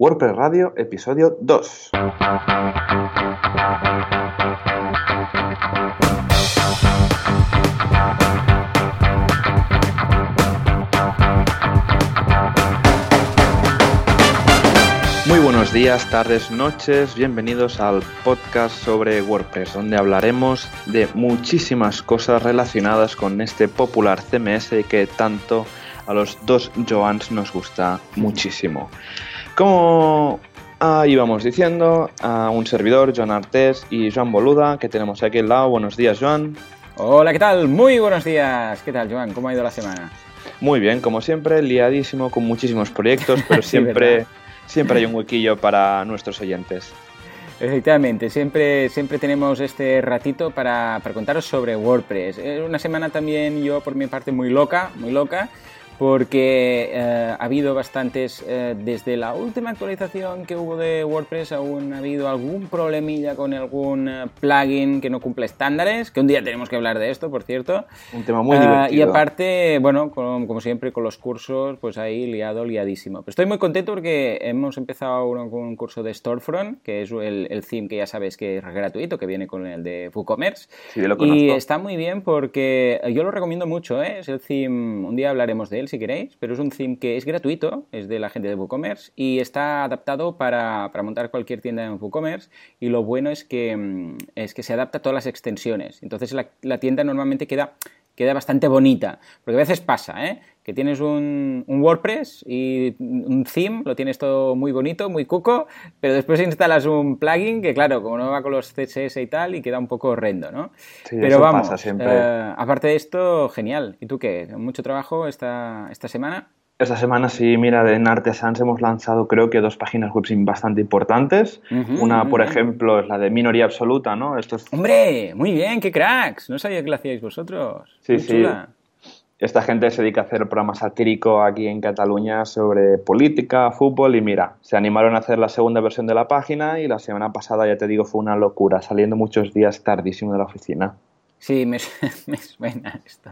WordPress Radio, episodio 2. Muy buenos días, tardes, noches, bienvenidos al podcast sobre WordPress, donde hablaremos de muchísimas cosas relacionadas con este popular CMS que tanto a los dos Joans nos gusta muchísimo. Como ah, íbamos diciendo, a un servidor, Joan Artés y Joan Boluda, que tenemos aquí al lado. Buenos días, Joan. Hola, ¿qué tal? Muy buenos días. ¿Qué tal, Joan? ¿Cómo ha ido la semana? Muy bien, como siempre, liadísimo con muchísimos proyectos, pero siempre, siempre hay un huequillo para nuestros oyentes. Efectivamente, siempre, siempre tenemos este ratito para, para contaros sobre WordPress. Es una semana también yo por mi parte muy loca, muy loca porque eh, ha habido bastantes, eh, desde la última actualización que hubo de WordPress, aún ha habido algún problemilla con algún eh, plugin que no cumple estándares, que un día tenemos que hablar de esto, por cierto. Un tema muy divertido. Y aparte, bueno, como siempre con los cursos, pues ahí liado, liadísimo. Pero estoy muy contento porque hemos empezado uno con un curso de Storefront, que es el, el theme que ya sabes que es gratuito, que viene con el de WooCommerce. Sí, lo y está muy bien porque yo lo recomiendo mucho, ¿eh? es el theme, un día hablaremos de él si queréis, pero es un theme que es gratuito, es de la gente de WooCommerce y está adaptado para, para montar cualquier tienda en WooCommerce y lo bueno es que, mm, es que se adapta a todas las extensiones. Entonces la, la tienda normalmente queda queda bastante bonita. Porque a veces pasa, ¿eh? Que tienes un, un, WordPress y un theme, lo tienes todo muy bonito, muy cuco, pero después instalas un plugin que, claro, como no va con los CSS y tal, y queda un poco horrendo, ¿no? Sí, pero eso vamos, pasa siempre. eh, aparte de esto, genial. ¿Y tú qué? ¿Mucho trabajo esta, esta semana? Esta semana sí, mira, en Artesans hemos lanzado creo que dos páginas web bastante importantes. Uh -huh, Una, por ejemplo, es la de minoría absoluta, ¿no? Esto es... ¡Hombre! Muy bien, qué cracks. No sabía que lo hacíais vosotros. Sí, Muy sí. chula. Esta gente se dedica a hacer programa satírico aquí en Cataluña sobre política, fútbol y mira, se animaron a hacer la segunda versión de la página y la semana pasada, ya te digo, fue una locura, saliendo muchos días tardísimo de la oficina. Sí, me, suena esto.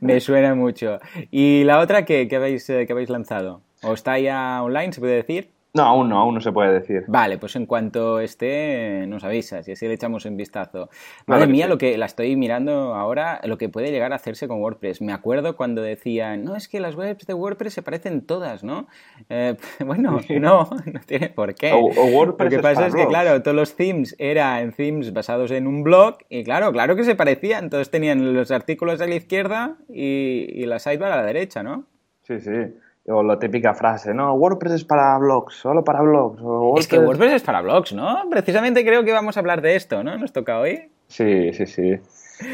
me suena mucho. ¿Y la otra qué, qué, habéis, qué habéis lanzado? ¿O está ya online, se puede decir? No, aún no, aún no se puede decir. Vale, pues en cuanto esté, nos avisas y así le echamos un vistazo. Vale, Madre mía, sí. lo que la estoy mirando ahora, lo que puede llegar a hacerse con WordPress. Me acuerdo cuando decían, no, es que las webs de WordPress se parecen todas, ¿no? Eh, bueno, no, no tiene por qué. O, o WordPress lo que pasa es, es que, claro, todos los themes eran themes basados en un blog y, claro, claro que se parecían. Todos tenían los artículos a la izquierda y, y la sidebar a la derecha, ¿no? Sí, sí. O la típica frase, ¿no? WordPress es para blogs, solo para blogs. WordPress... Es que WordPress es para blogs, ¿no? Precisamente creo que vamos a hablar de esto, ¿no? ¿Nos toca hoy? Sí, sí, sí.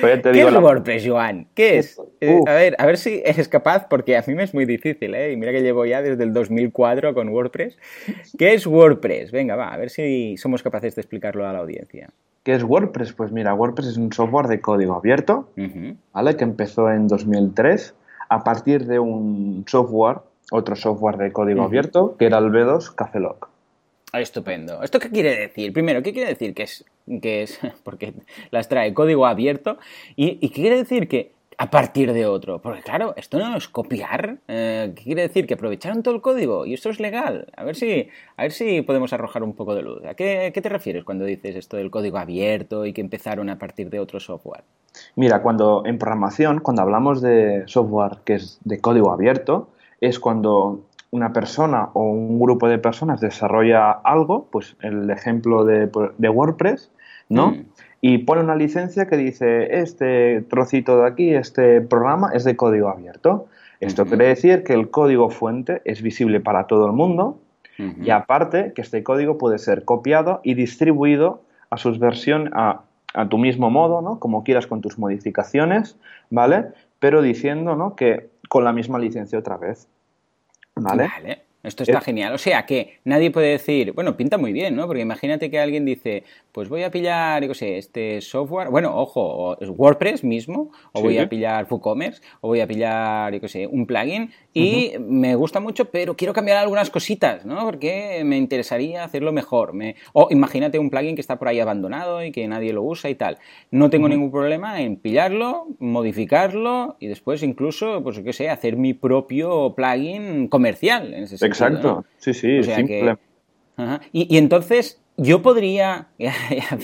¿Qué digo, es la... WordPress, Joan? ¿Qué es? Eh, a ver, a ver si eres capaz, porque a mí me es muy difícil, ¿eh? Y mira que llevo ya desde el 2004 con WordPress. ¿Qué es WordPress? Venga, va, a ver si somos capaces de explicarlo a la audiencia. ¿Qué es WordPress? Pues mira, WordPress es un software de código abierto, uh -huh. ¿vale? Que empezó en 2003 a partir de un software otro software de código uh -huh. abierto, que era el B2 Cafelog. Ah, estupendo. ¿Esto qué quiere decir? Primero, ¿qué quiere decir que es, que es porque las trae código abierto? ¿Y, y qué quiere decir que a partir de otro? Porque claro, esto no es copiar. Eh, ¿Qué quiere decir? Que aprovecharon todo el código y esto es legal. A ver si, a ver si podemos arrojar un poco de luz. ¿A qué, qué te refieres cuando dices esto del código abierto y que empezaron a partir de otro software? Mira, cuando en programación, cuando hablamos de software que es de código abierto, es cuando una persona o un grupo de personas desarrolla algo, pues el ejemplo de, de WordPress, ¿no? Mm. Y pone una licencia que dice, este trocito de aquí, este programa es de código abierto. Esto quiere decir que el código fuente es visible para todo el mundo y aparte que este código puede ser copiado y distribuido a sus versiones, a, a, tu mismo modo, ¿no? Como quieras con tus modificaciones, ¿vale? Pero diciendo, ¿no? Que con la misma licencia otra vez. ¿Vale? Vale. Esto está es... genial. O sea que nadie puede decir, bueno, pinta muy bien, ¿no? Porque imagínate que alguien dice, pues voy a pillar, yo qué sé, este software, bueno, ojo, es WordPress mismo, o sí. voy a pillar WooCommerce, o voy a pillar, yo qué sé, un plugin, y uh -huh. me gusta mucho, pero quiero cambiar algunas cositas, ¿no? Porque me interesaría hacerlo mejor. Me... O imagínate un plugin que está por ahí abandonado y que nadie lo usa y tal. No tengo uh -huh. ningún problema en pillarlo, modificarlo y después incluso, pues qué sé, hacer mi propio plugin comercial en ese sentido. Exacto, ¿no? sí, sí, o sea simple. Que, Y, entonces yo podría, ya,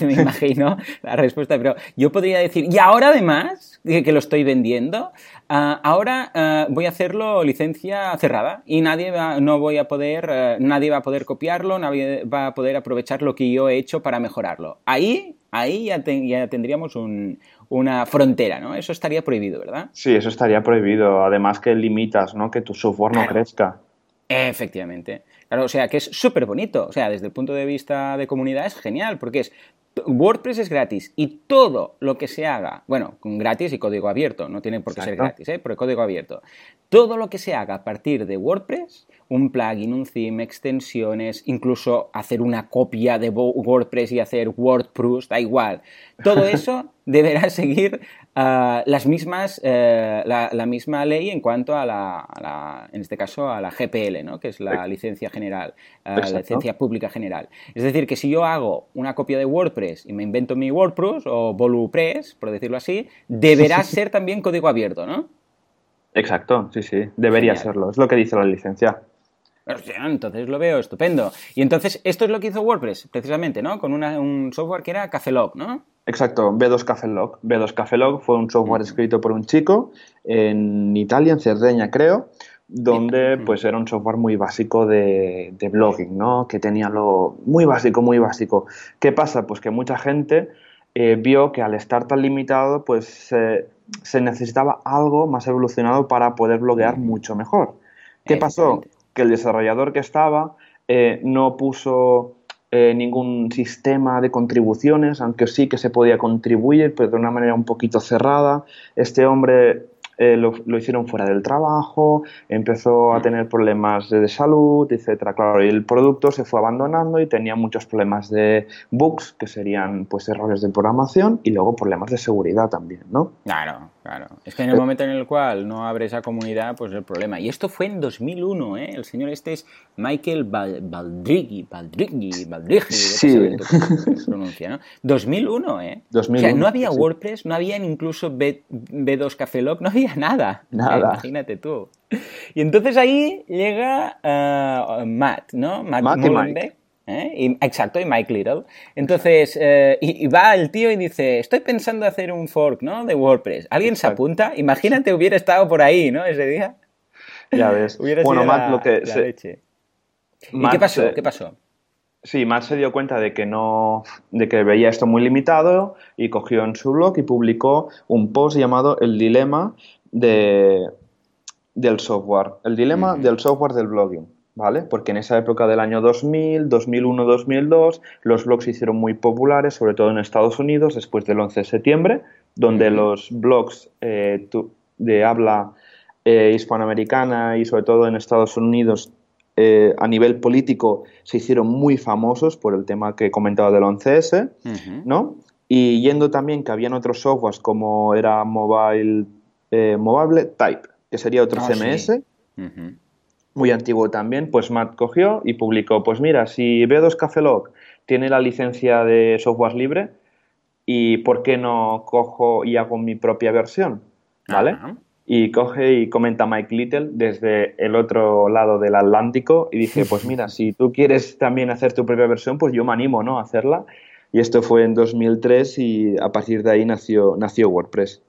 me imagino la respuesta, pero yo podría decir, y ahora además que, lo estoy vendiendo, ah, ahora ah, voy a hacerlo licencia cerrada y nadie va, no voy a poder, eh, nadie va a poder copiarlo, nadie va a poder aprovechar lo que yo he hecho para mejorarlo. Ahí, ahí ya, ya tendríamos una frontera, ¿no? Eso estaría prohibido, ¿verdad? Sí, eso estaría prohibido. Además que limitas, ¿no? Que tu software no crezca. Efectivamente. Claro, o sea, que es súper bonito. O sea, desde el punto de vista de comunidad es genial, porque es WordPress es gratis y todo lo que se haga, bueno, con gratis y código abierto, no tiene por qué ser gratis, ¿eh? pero código abierto. Todo lo que se haga a partir de WordPress, un plugin, un theme, extensiones, incluso hacer una copia de WordPress y hacer WordPress, da igual. Todo eso deberá seguir ah, las mismas, eh, la, misma ley en cuanto a la, en este caso, a la GPL, ¿no? que es la licencia general, ah, la licencia pública general. Es decir, que si yo hago una copia de WordPress y me invento mi WordPress o VoluPress, por decirlo así, deberá ser también código abierto, ¿no? Exacto, sí, sí, debería serlo, es lo que dice la licencia. Entonces lo veo estupendo. Y entonces, esto es lo que hizo WordPress, precisamente, ¿no? Con un software que era Cafelog, ¿no? Exacto, B2 Cafelog. B2 Cafelog fue un software escrito por un chico en Italia, en Cerdeña, creo, donde pues era un software muy básico de, blogging, ¿no? Que tenía lo muy básico, muy básico. ¿Qué pasa? Pues que mucha gente eh, vio que al estar tan limitado, pues se necesitaba algo más evolucionado para poder bloguear mucho mejor. ¿Qué pasó? Que el desarrollador que estaba eh, no puso eh, ningún sistema de contribuciones, aunque sí que se podía contribuir, pero de una manera un poquito cerrada. Este hombre eh, lo, hicieron fuera del trabajo, empezó a mm. tener problemas de, salud, etcétera. Claro, y el producto se fue abandonando y tenía muchos problemas de bugs, que serían pues errores de programación, y luego problemas de seguridad también, ¿no? Claro, claro. Es que en el momento en el cual no abre esa comunidad, pues el problema. Y esto fue en 2001, ¿eh? El señor este es Michael Baldrigi, Baldrigi, Baldrigi, sí. se pronuncia, ¿no? 2001, ¿eh? 2001, o sea, no había WordPress, no había incluso B, B2 Cafelog, no había nada. Nada. imagínate tú. Y entonces ahí llega uh, Matt, ¿no? Matt, Matt ¿eh? exacto, y Mike Little. Entonces, eh, y, va el tío y dice, estoy pensando hacer un fork, ¿no? De WordPress. ¿Alguien se apunta? Imagínate hubiera estado por ahí, ¿no? Ese día. Ya ves. bueno, Matt, lo que... ¿Y qué pasó? ¿Qué pasó? Sí, Matt se dio cuenta de que no, de que veía esto muy limitado y cogió en su blog y publicó un post llamado El dilema de, del software. El dilema del software del blogging, ¿vale? Porque en esa época del año 2000, 2001, 2002, los blogs se hicieron muy populares, sobre todo en Estados Unidos, después del 11 de septiembre, donde los blogs eh, de habla eh, hispanoamericana y sobre todo en Estados Unidos eh, a nivel político se hicieron muy famosos por el tema que he comentado del 11S, ¿no? Y yendo también que habían otros softwares como era Mobile, Mobile Type, que sería otro ah, CMS, muy antiguo también, pues Matt cogió y publicó, pues mira, si B2 Cafelog tiene la licencia de software libre, ¿y por qué no cojo y hago mi propia versión? ¿Vale? y coge y comenta Mike Little desde el otro lado del Atlántico y dice, pues mira, si tú quieres también hacer tu propia versión, pues yo me animo, ¿no? A hacerla. Y esto fue en 2003 y a partir de ahí nació, nació WordPress.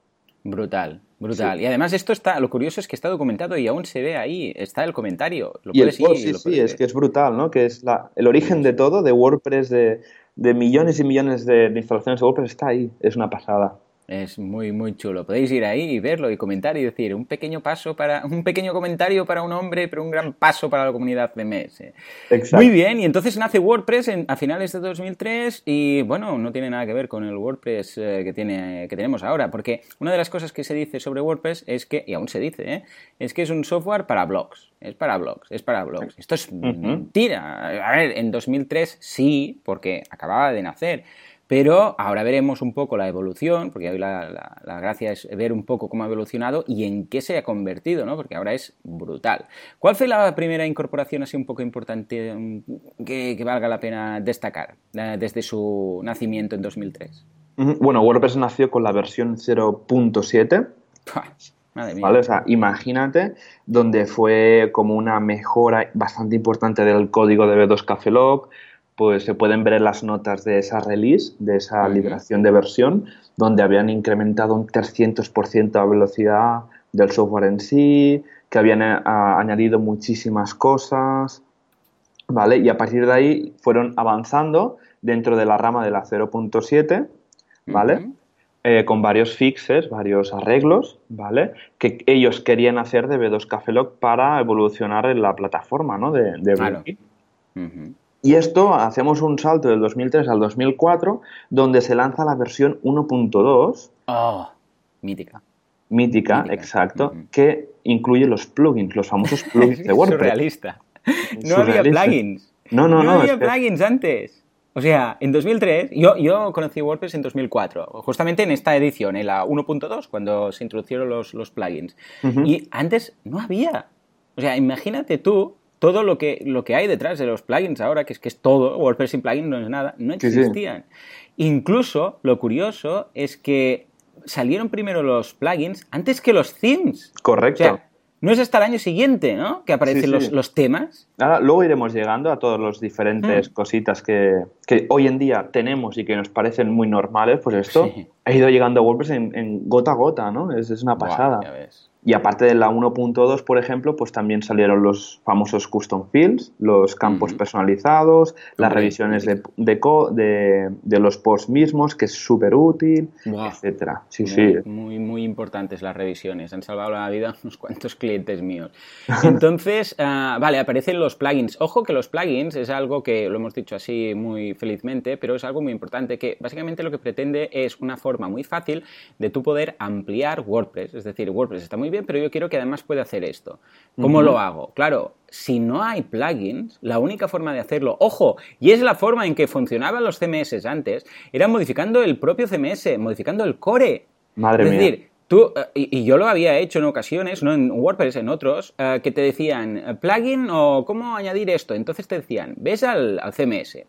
Brutal, brutal. Y además esto está, lo curioso es que está documentado y aún se ve ahí, está el comentario. Lo y el sí, sí, es que es brutal, ¿no? Que es la, el origen de todo, de WordPress, de, de millones y millones de, de instalaciones de WordPress, está ahí, es una pasada. Es muy, muy chulo. Podéis ir ahí y verlo y comentar y decir un pequeño paso para, un pequeño comentario para un hombre, pero un gran paso para la comunidad de MES. Exacto. Muy bien, y entonces nace WordPress a finales de 2003 y bueno, no tiene nada que ver con el WordPress eh, que, tiene, que tenemos ahora, porque una de las cosas que se dice sobre WordPress es que, y aún se dice, ¿eh? es que es un software para blogs. Es para blogs, es para blogs. Esto es mentira. A ver, en 2003 sí, porque acababa de nacer. Pero ahora veremos un poco la evolución, porque hoy la, gracia es ver un poco cómo ha evolucionado y en qué se ha convertido, ¿no? Porque ahora es brutal. ¿Cuál fue la primera incorporación así un poco importante mm, que, valga la pena destacar eh, desde su nacimiento en 2003? Bueno, WordPress nació con la versión 0.7. ¿Vale? O sea, imagínate donde fue como una mejora bastante importante del código de B2 Cafelog, pues se pueden ver las notas de esa release, de esa liberación de versión, donde habían incrementado un 300% la velocidad del software en sí, que habían eh, añadido muchísimas cosas, ¿vale? Y a partir de ahí fueron avanzando dentro de la rama de la 0.7, ¿vale? Eh, con varios fixes, varios arreglos, ¿vale? Que ellos querían hacer de B2 Cafelog para evolucionar en la plataforma, ¿no? De, de Y esto, hacemos un salto del 2003 al 2004, donde se lanza la versión 1.2. Oh, mítica. Mítica, exacto, que incluye los plugins, los famosos plugins de WordPress. Surrealista. No había plugins. No, no, no. No había plugins antes. O sea, en 2003, yo, yo conocí WordPress en 2004, justamente en esta edición, en la 1.2, cuando se introdujeron los, los plugins. Y antes no había. O sea, imagínate tú todo lo que, lo que hay detrás de los plugins ahora, que es que es todo, WordPress sin plugins no es nada, no existían. Incluso, lo curioso es que salieron primero los plugins antes que los themes. Correcto. No es hasta el año siguiente, ¿no? Que aparecen Los, temas. Ahora, luego iremos llegando a todas las diferentes mm. cositas que, hoy en día tenemos y que nos parecen muy normales. Pues esto ha ido llegando a WordPress en, gota a gota, ¿no? Es, una pasada. Y aparte de la 1.2, por ejemplo, pues también salieron los famosos custom fields, los campos personalizados, las revisiones de, de, de, los posts mismos, que es súper útil, etcétera. Sí, muy, sí. Muy, muy importantes las revisiones. Han salvado la vida a unos cuantos clientes míos. Entonces, ah, vale, aparecen los plugins. Ojo que los plugins es algo que lo hemos dicho así muy felizmente, pero es algo muy importante que básicamente lo que pretende es una forma muy fácil de tú poder ampliar WordPress. Es decir, WordPress está muy bien pero yo quiero que además pueda hacer esto. ¿Cómo lo hago? Claro, si no hay plugins, la única forma de hacerlo, ojo, y es la forma en que funcionaban los CMS antes, era modificando el propio CMS, modificando el core. Madre es decir, Tú, eh, y, yo lo había hecho en ocasiones, no en WordPress, en otros, eh, que te decían eh, plugin o cómo añadir esto. Entonces te decían, ves al, CMS,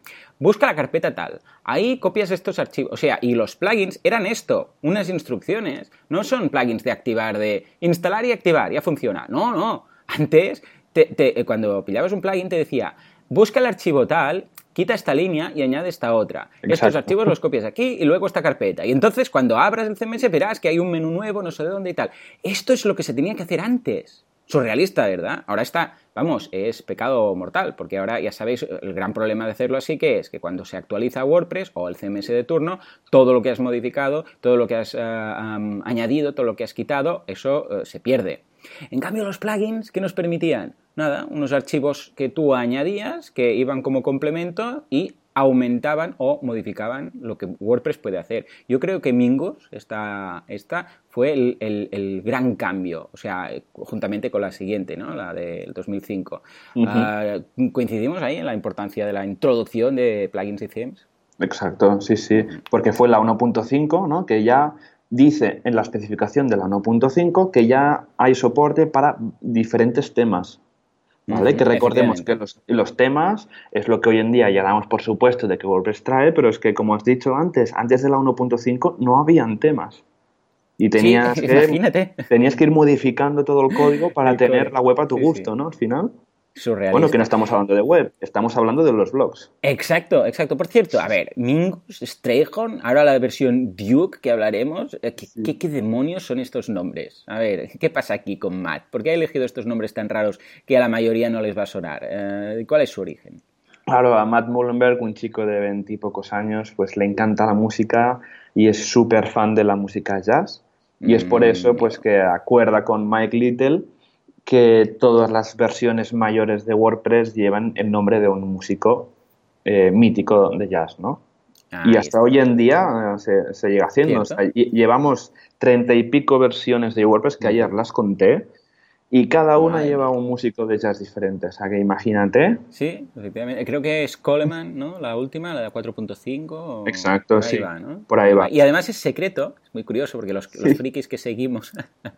busca la carpeta tal, ahí copias estos archivos. O sea, y los plugins eran esto, unas instrucciones. No son plugins de activar, de instalar y activar, ya funciona. No, no. Antes, cuando pillabas un plugin te decía, busca el archivo tal quita esta línea y añade esta otra. Estos archivos los copias aquí y luego esta carpeta. Y entonces cuando abras el CMS verás que hay un menú nuevo, no sé de dónde y tal. Esto es lo que se tenía que hacer antes. Surrealista, ¿verdad? Ahora está, vamos, es pecado mortal, porque ahora ya sabéis el gran problema de hacerlo así que es que cuando se actualiza WordPress o el CMS de turno, todo lo que has modificado, todo lo que has eh, añadido, todo lo que has quitado, eso eh, se pierde. En cambio, los plugins, ¿qué nos permitían? Nada, unos archivos que tú añadías, que iban como complemento y aumentaban o modificaban lo que WordPress puede hacer. Yo creo que Mingos, esta, esta fue el, gran cambio, o sea, juntamente con la siguiente, ¿no? la del 2005. Ah, ¿Coincidimos ahí en la importancia de la introducción de plugins y themes? Exacto, sí, sí, porque fue la 1.5, ¿no? que ya dice en la especificación de la 1.5 que ya hay soporte para diferentes temas. ¿Vale? que recordemos que los, temas es lo que hoy en día ya damos por supuesto de que WordPress trae, pero es que como has dicho antes, antes de la 1.5 no habían temas. Y tenías, que, tenías que ir modificando todo el código para tener la web a tu gusto, ¿no? Al final. Bueno, que no estamos hablando de web, estamos hablando de los blogs. Exacto, exacto. Por cierto, a ver, Mingus, Strayhorn, ahora la versión Duke que hablaremos, eh, ¿qué, demonios son estos nombres? A ver, ¿qué pasa aquí con Matt? ¿Por qué ha elegido estos nombres tan raros que a la mayoría no les va a sonar? Eh, ¿Cuál es su origen? Claro, a Matt Mullenberg, un chico de veintipocos años, pues le encanta la música y es súper fan de la música jazz. Y es por mm, eso pues que acuerda con Mike Little que todas las versiones mayores de WordPress llevan el nombre de un músico eh, mítico de jazz, ¿no? y hasta hoy en día eh, se, llega haciendo. llevamos treinta y pico versiones de WordPress que ayer las conté y cada una lleva un músico de jazz diferente. O sea que imagínate. Sí, efectivamente. Creo que es Coleman, ¿no? La última, la de 4.5. Exacto, por ahí sí. Va, ¿no? Por ahí va. Y además es secreto, es muy curioso porque los, los frikis que seguimos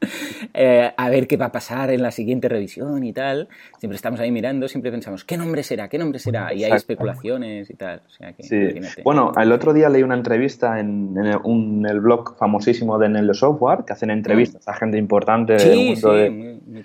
eh, a ver qué va a pasar en la siguiente revisión y tal, siempre estamos ahí mirando, siempre pensamos, ¿qué nombre será? ¿Qué nombre será? Y hay especulaciones y tal. O sea que, Sí. imagínate. Bueno, el otro día leí una entrevista en, en el, un- el blog famosísimo de Nello Software, que hacen entrevistas a gente importante del Mm. sí, mundo sí, de, muy, muy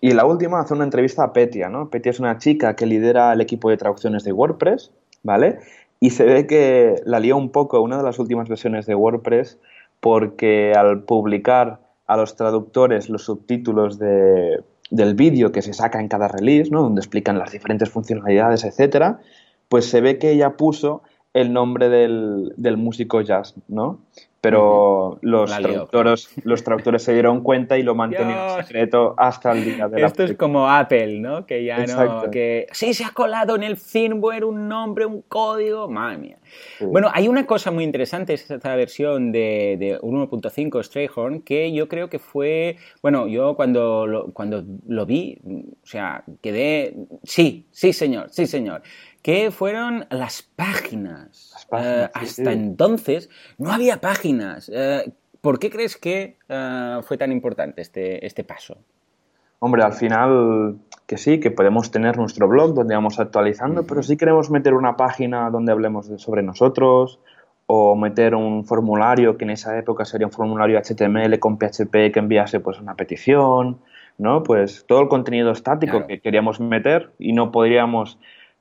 Y la última hace una entrevista a Petia, ¿no? Petia es una chica que lidera el equipo de traducciones de WordPress, ¿vale? Y se ve que la lió un poco una de las últimas versiones de WordPress porque al publicar a los traductores los subtítulos de- del vídeo que se saca en cada release, ¿no? Donde explican las diferentes funcionalidades, etcétera, pues se ve que ella puso el nombre del, del músico jazz, ¿no? Pero los, traductores, los traductores se dieron cuenta y lo mantenían Dios. secreto hasta el día de la Esto es como Apple, ¿no? Que ya no, que sí se ha colado en el firmware un nombre, un código, madre mía. Sí. Bueno, hay una cosa muy interesante, es esta versión de, de 1.5 Strayhorn, que yo creo que fue, bueno, yo cuando lo, cuando lo vi, o sea, quedé, sí, sí señor, sí señor, que fueron las páginas. Páginas, Eh, sí, hasta sí. entonces no había páginas. Eh, ¿Por qué crees que eh, fue tan importante este, este paso? Hombre, al final que sí, que podemos tener nuestro blog donde vamos actualizando, pero si queremos meter una página donde hablemos de- sobre nosotros o meter un formulario que en esa época sería un formulario HTML con PHP que enviase pues una petición, ¿no? Pues todo el contenido estático Claro. que queríamos meter y no podríamos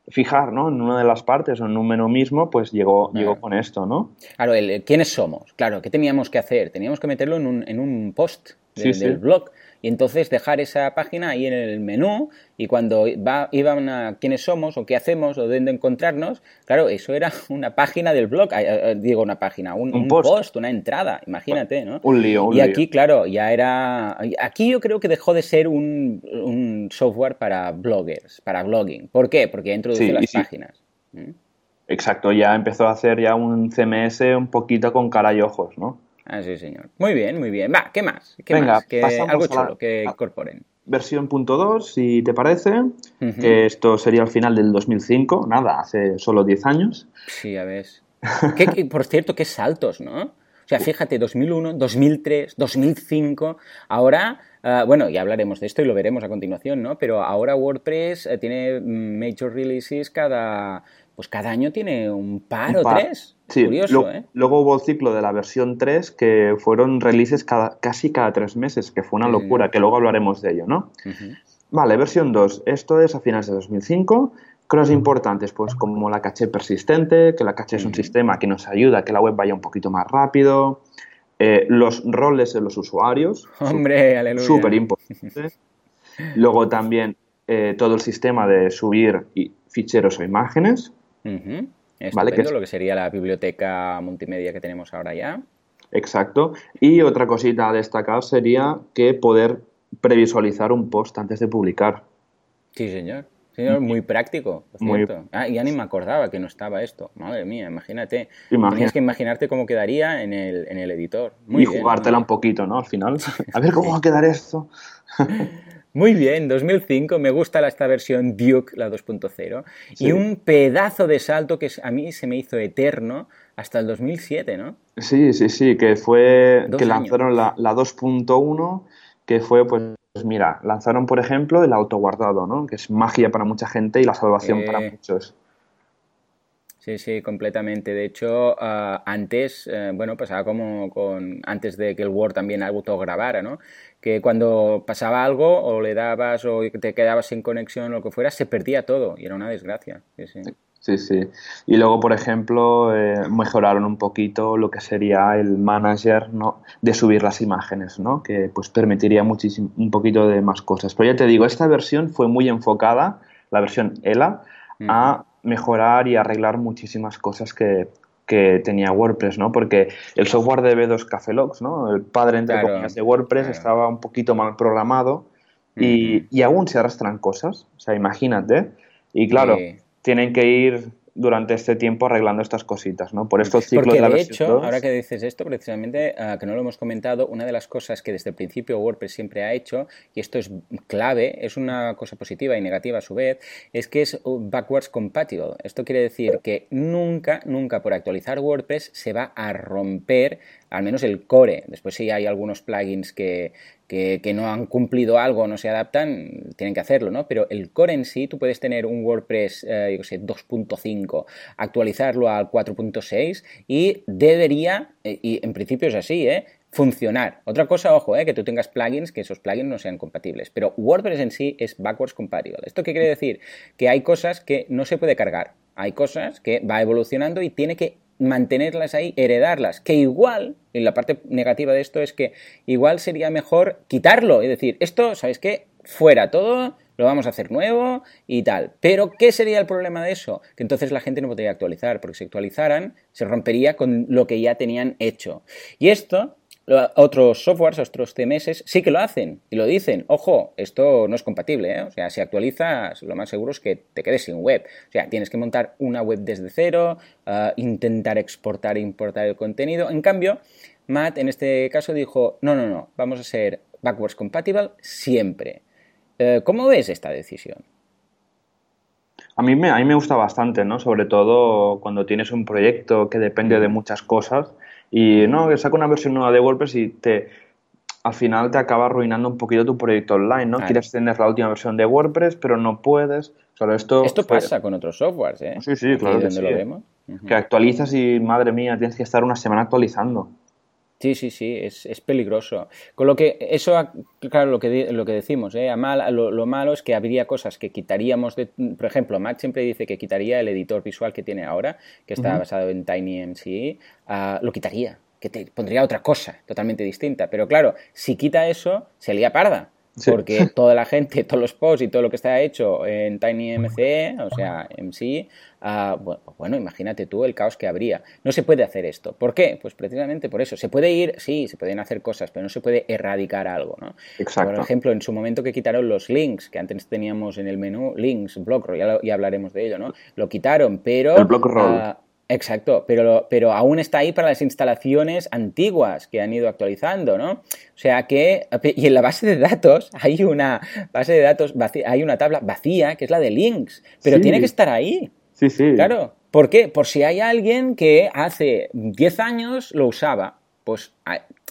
fijar, ¿no? En una de las partes o en un menú mismo, pues llegó, llegó con esto, ¿no? Claro, el, quiénes somos. Claro, ¿qué teníamos que hacer? Teníamos que meterlo en un, en un post de- Sí, sí. del blog y entonces dejar esa página ahí en el menú y cuando va, iban a quiénes somos o qué hacemos o dónde encontrarnos, claro, eso era una página del blog, digo una página, un, Un un post. post. una entrada, imagínate, ¿no? Un lío, un y lío. aquí, claro, ya era. Aquí yo creo que dejó de ser un, un software para bloggers, para blogging. ¿Por qué? Porque ya introduce Sí, las sí. páginas. ¿Mm? Exacto, ya empezó a hacer ya un CMS un poquito con cara y ojos, ¿no? Ah, sí, señor. Muy bien, muy bien. Va, ¿qué más? ¿Qué Venga, más? Que algo a la- chulo que a- incorporen. versión punto .2, si te parece, que esto sería al final del 2005, nada, hace solo 10 años. Sí. ¿Qué- qué- por cierto, qué saltos, ¿no? O sea, fíjate, 2001, 2003, 2005, ahora, ah, bueno, ya hablaremos de esto y lo veremos a continuación, ¿no? Pero ahora WordPress eh, tiene mm, major releases cada, pues cada año tiene un par Un o par. tres. Sí, Curioso, lo- ¿eh? Luego hubo el ciclo de la versión 3, que fueron releases cada, casi cada tres meses, que fue una locura, que luego hablaremos de ello, ¿no? Vale, versión 2, esto es a finales de 2005. Cosas importantes, pues como la caché persistente, que la caché es un sistema que nos ayuda a que la web vaya un poquito más rápido. eh, los roles de los usuarios, Hombre, aleluya. súper importante. Luego también eh, todo el sistema de subir ficheros o imágenes. Estupendo, Vale, que es- lo que sería la biblioteca multimedia que tenemos ahora ya. Exacto. Y otra cosita a destacar sería que poder previsualizar un post antes de publicar. Sí, señor. Señor, muy práctico, por Muy- cierto. Ah, ya ni me acordaba que no estaba esto. Madre mía, imagínate. Tenías que imaginarte cómo quedaría en el, en el editor. Muy y bien, jugártela un poquito, ¿no? Al final. A ver cómo va a quedar esto. Muy bien, 2005, me gusta esta versión Duke, la 2.0, Sí. y un pedazo de salto que a mí se me hizo eterno hasta el 2007, ¿no? Sí, sí, sí, que fue Dos que años. lanzaron la, la 2.1, que fue, pues, mira, lanzaron, por ejemplo, el autoguardado, ¿no? Que es magia para mucha gente y la salvación Eh. para muchos. Sí, sí, completamente. De hecho, ah, antes, eh, bueno, pasaba como con antes de que el Word también autograbara, ¿no? Que cuando pasaba algo o le dabas o te quedabas sin conexión o lo que fuera, se perdía todo y era una desgracia. Sí, sí. Sí, sí. Y luego, por ejemplo, eh, mejoraron un poquito lo que sería el manager, ¿no? de subir las imágenes, ¿no? Que pues permitiría muchísimo, un poquito de más cosas. Pero ya te digo, esta versión fue muy enfocada, la versión ELA, a mejorar y arreglar muchísimas cosas que, que tenía WordPress, ¿no? Porque el software de B2 Cafelogs, ¿no? El padre, entre Claro, comillas, de WordPress claro. estaba un poquito mal programado y, y aún se arrastran cosas, o sea, imagínate. Y claro, Sí. tienen que ir durante este tiempo arreglando estas cositas, ¿no? Por esto el ciclo de, la de hecho, ahora que dices esto, precisamente, ah, que no lo hemos comentado, una de las cosas que desde el principio WordPress siempre ha hecho, y esto es clave, es una cosa positiva y negativa a su vez, es que es backwards compatible. Esto quiere decir que nunca, nunca por actualizar WordPress se va a romper al menos el core. Después si hay algunos plugins que, que, no han cumplido algo, no se adaptan, tienen que hacerlo, ¿no? Pero el core en sí, tú puedes tener un WordPress, eh, yo sé, 2.5, actualizarlo al 4.6 y debería, eh, y en principio es así, ¿eh? funcionar. Otra cosa, ojo, eh, que tú tengas plugins, que esos plugins no sean compatibles. Pero WordPress en sí es backwards compatible. ¿Esto qué quiere decir? Que hay cosas que no se puede cargar. Hay cosas que va evolucionando y tiene que mantenerlas ahí, heredarlas, que igual, y la parte negativa de esto es que igual sería mejor quitarlo, es decir, esto, ¿sabes qué? Fuera todo, lo vamos a hacer nuevo y tal. Pero, ¿qué sería el problema de eso? Que entonces la gente no podría actualizar, porque si actualizaran, se rompería con lo que ya tenían hecho. Y esto otros softwares, otros CMS sí que lo hacen y lo dicen. Ojo, esto no es compatible. ¿eh? O sea, si actualizas, lo más seguro es que te quedes sin web. O sea, tienes que montar una web desde cero, ah, intentar exportar e importar el contenido. En cambio, Matt en este caso dijo, no, no, no, vamos a ser backwards compatible siempre. Eh, ¿Cómo ves esta decisión? A mí, me, a mí me gusta bastante, ¿no? Sobre todo cuando tienes un proyecto que depende de muchas cosas y no, que saca una versión nueva de WordPress y te al final te acaba arruinando un poquito tu proyecto online, ¿no? Quieres tener la última versión de WordPress, pero no puedes. esto, esto pasa con otros softwares, ¿eh? Sí, sí, claro. Que, lo vemos. que actualizas y, madre mía, tienes que estar una semana actualizando. Sí, sí, sí, es, es, peligroso. Con lo que, eso, claro, lo que, lo que decimos, ¿eh? mal, lo, malo es que habría cosas que quitaríamos, de, por ejemplo, Mac siempre dice que quitaría el editor visual que tiene ahora, que está basado en TinyMC, uh, lo quitaría, que te pondría otra cosa totalmente distinta. Pero claro, si quita eso, se lía parda. Porque toda la gente, todos los posts y todo lo que está hecho en TinyMCE, o sea, MC, ah, bueno, imagínate tú el caos que habría. No se puede hacer esto. ¿Por qué? Pues precisamente por eso. Se puede ir, sí, se pueden hacer cosas, pero no se puede erradicar algo, ¿no? Por ejemplo, en su momento que quitaron los links, que antes teníamos en el menú, links, block ya, ya hablaremos de ello, ¿no? Lo quitaron, pero... El block roll. Ah, Exacto, pero, pero aún está ahí para las instalaciones antiguas que han ido actualizando, ¿no? O sea que, y en la base de datos hay una base de datos, hay una tabla vacía que es la de links, pero tiene que estar ahí. Sí, sí. Claro. ¿Por qué? Por si hay alguien que hace 10 años lo usaba, pues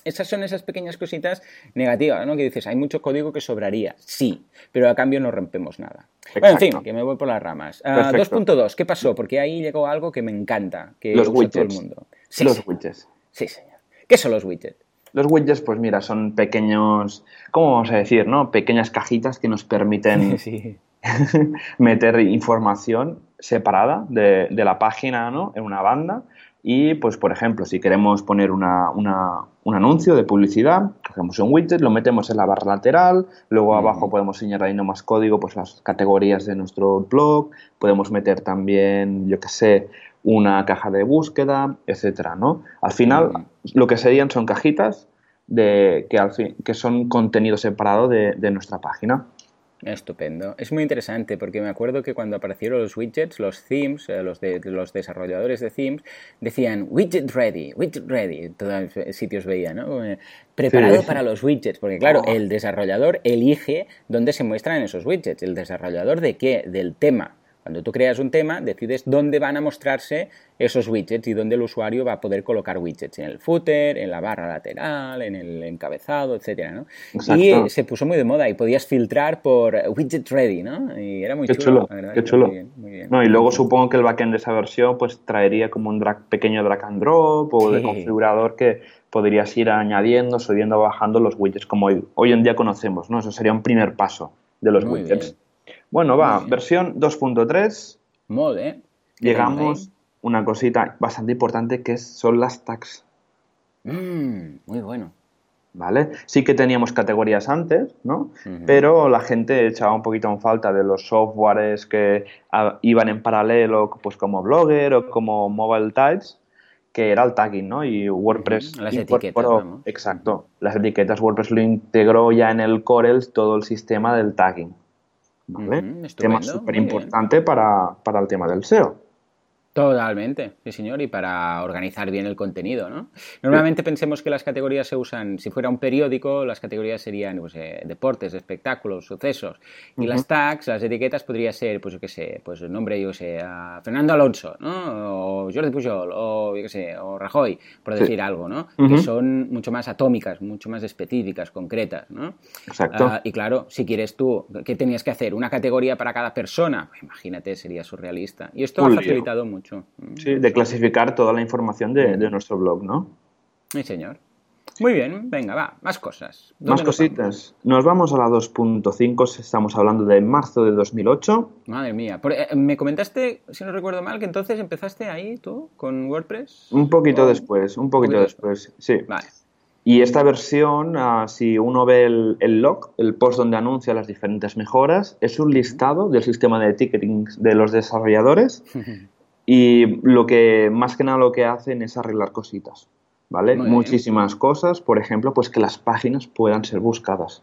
esas son esas pequeñas cositas negativas, ¿no? Que dices, hay mucho código que sobraría. Sí, pero a cambio no rompemos nada. Bueno, en fin, que me voy por las ramas. 2.2, ah, ¿qué pasó? Porque ahí llegó algo que me encanta, que los widgets. todo el mundo. los widgets. Sí, señor. ¿Qué son los widgets? Los widgets, pues mira, son pequeños, ¿cómo vamos a decir, no? Pequeñas cajitas que nos permiten meter información separada de, de, la página, ¿no? En una banda y, pues, por ejemplo, si queremos poner una, un anuncio de publicidad, cogemos un widget, lo metemos en la barra lateral, luego abajo podemos añadir más código, pues las categorías de nuestro blog, podemos meter también, yo qué sé, una caja de búsqueda, etcétera, ¿no? Al final, lo que serían son cajitas de, que, al fin, que son contenido separado de, de nuestra página. Estupendo. Es muy interesante porque me acuerdo que cuando aparecieron los widgets, los themes, eh, los, de, los desarrolladores de themes, decían widget ready, widget ready. Todos los sitios veía, ¿no? Eh, preparado para los widgets, porque claro, oh. el desarrollador elige dónde se muestran esos widgets. ¿El desarrollador de qué? Del tema. Cuando tú creas un tema, decides dónde van a mostrarse esos widgets y dónde el usuario va a poder colocar widgets, en el footer, en la barra lateral, en el encabezado, etcétera, ¿no? Y se puso muy de moda y podías filtrar por widget ready, ¿no? Y era muy qué chulo. Qué chulo. No, y luego supongo que el backend de esa versión pues traería como un pequeño drag and drop o de configurador que podrías ir añadiendo, subiendo, bajando los widgets como hoy, en día conocemos, ¿no? Eso sería un primer paso de los widgets. Bueno, va, versión 2.3. Mode, Llegamos una cosita bastante importante que son las tags. Mm, muy bueno. ¿Vale? Sí que teníamos categorías antes, ¿no? Pero la gente echaba un poquito en falta de los softwares que ah, iban en paralelo, pues como Blogger o como Mobile Types, que era el tagging, ¿no? Y WordPress Las etiquetas, exacto, las etiquetas WordPress lo integró ya en el Corels todo el sistema del tagging. ¿Vale? tema súper importante para, el tema del SEO. Totalmente, sí señor, y para organizar bien el contenido, ¿no? Normalmente pensemos que las categorías se usan, si fuera un periódico, las categorías serían pues, eh, deportes, espectáculos, sucesos, y las tags, las etiquetas podría ser, pues yo qué sé, pues el nombre, yo qué sé, a Fernando Alonso, ¿no? O Jordi Pujol, o yo qué sé, o Rajoy, por decir algo, ¿no? Que son mucho más atómicas, mucho más específicas, concretas, ¿no? Exacto. Ah, y claro, si quieres tú, ¿qué tenías que hacer? ¿Una categoría para cada persona? Pues imagínate, sería surrealista. Y esto ha facilitado mucho. Sí, de clasificar toda la información de, nuestro blog, ¿no? Sí, señor. Muy bien, venga, va, más cosas. Más cositas. Nos vamos a la 2.5, estamos hablando de marzo de 2008. Madre mía. Eh, me comentaste, si no recuerdo mal, que entonces empezaste ahí tú con WordPress. Un poquito después, un poquito, después, sí. Vale. Y esta versión, ah, si uno ve el, el, log, el post donde anuncia las diferentes mejoras, es un listado del sistema de ticketing de los desarrolladores Y lo que, más que nada, lo que hacen es arreglar cositas, ¿vale? Muchísimas cosas, por ejemplo, pues que las páginas puedan ser buscadas,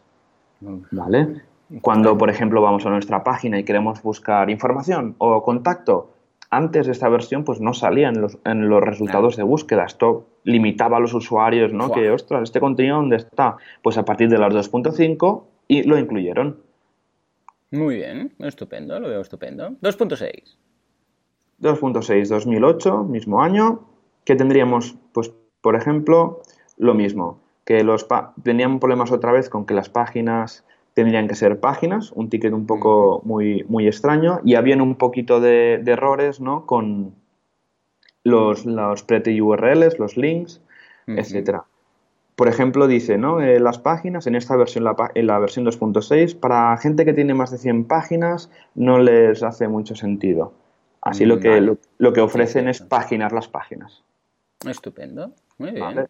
¿vale? Cuando, por ejemplo, vamos a nuestra página y queremos buscar información o contacto, antes de esta versión, pues no salían en los, en los resultados de búsqueda. Esto limitaba a los usuarios, ¿no? Que, ostras, ¿este contenido dónde está? Pues a partir de las 2.5 y lo incluyeron. Muy bien, estupendo, lo veo estupendo. 2.6. 2.6 2008, mismo año, que tendríamos, pues, por ejemplo, lo mismo, que los tenían problemas otra vez con que las páginas tendrían que ser páginas, un ticket un poco muy, muy extraño, y habían un poquito de, errores, ¿no? Con los, los pretty URLs, los links, etcétera. Por ejemplo, dice, ¿no? Eh, las páginas, en esta versión, la, en la versión 2.6, para gente que tiene más de 100 páginas, no les hace mucho sentido. Así lo que, lo, que ofrecen es páginas las páginas. Estupendo, muy bien.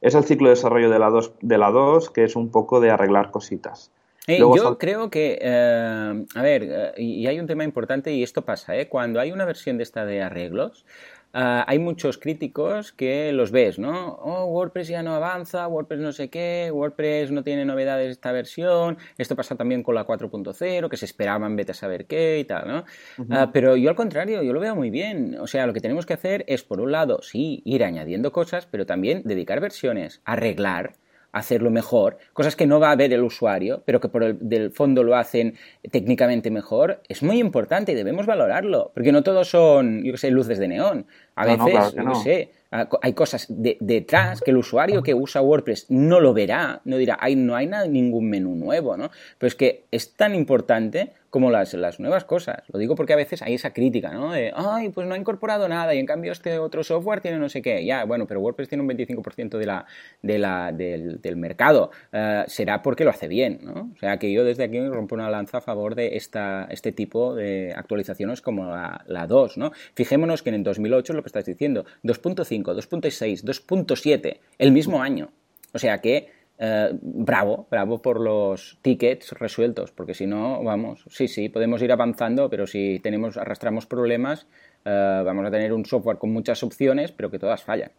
Es el ciclo de desarrollo de la 2, de la 2 que es un poco de arreglar cositas. Eh, yo creo que, eh, a ver, eh, y hay un tema importante y esto pasa, ¿eh? Cuando hay una versión de esta de arreglos, Ah, hay muchos críticos que los ves, ¿no? Oh, WordPress ya no avanza, WordPress no sé qué, WordPress no tiene novedades esta versión, esto pasa también con la 4.0, que se esperaban, vete a saber qué y tal, ¿no? Ah, pero yo al contrario, yo lo veo muy bien. O sea, lo que tenemos que hacer es, por un lado, sí, ir añadiendo cosas, pero también dedicar versiones, arreglar, hacerlo mejor, cosas que no va a ver el usuario, pero que por el del fondo lo hacen técnicamente mejor, es muy importante y debemos valorarlo, porque no todos son, yo qué sé, luces de neón. A veces, no, sé, hay cosas detrás que el usuario que usa WordPress no lo verá, no dirá, ay, no hay nada, ningún menú nuevo, ¿no? Pero es que es tan importante como las, las nuevas cosas. Lo digo porque a veces hay esa crítica, ¿no? De, ay, pues no ha incorporado nada y en cambio este otro software tiene no sé qué. Ya, bueno, pero WordPress tiene un 25% de la, de la, del, del mercado. Eh, será porque lo hace bien, ¿no? O sea, que yo desde aquí rompo una lanza a favor de esta, este tipo de actualizaciones como la, la 2, ¿no? Fijémonos que en 2008 es lo que estás diciendo, 2.5, 2.6, 2.7, el mismo año. O sea que eh, bravo, bravo por los tickets resueltos, porque si no, vamos, sí, sí, podemos ir avanzando, pero si tenemos, arrastramos problemas, eh, vamos a tener un software con muchas opciones, pero que todas fallan.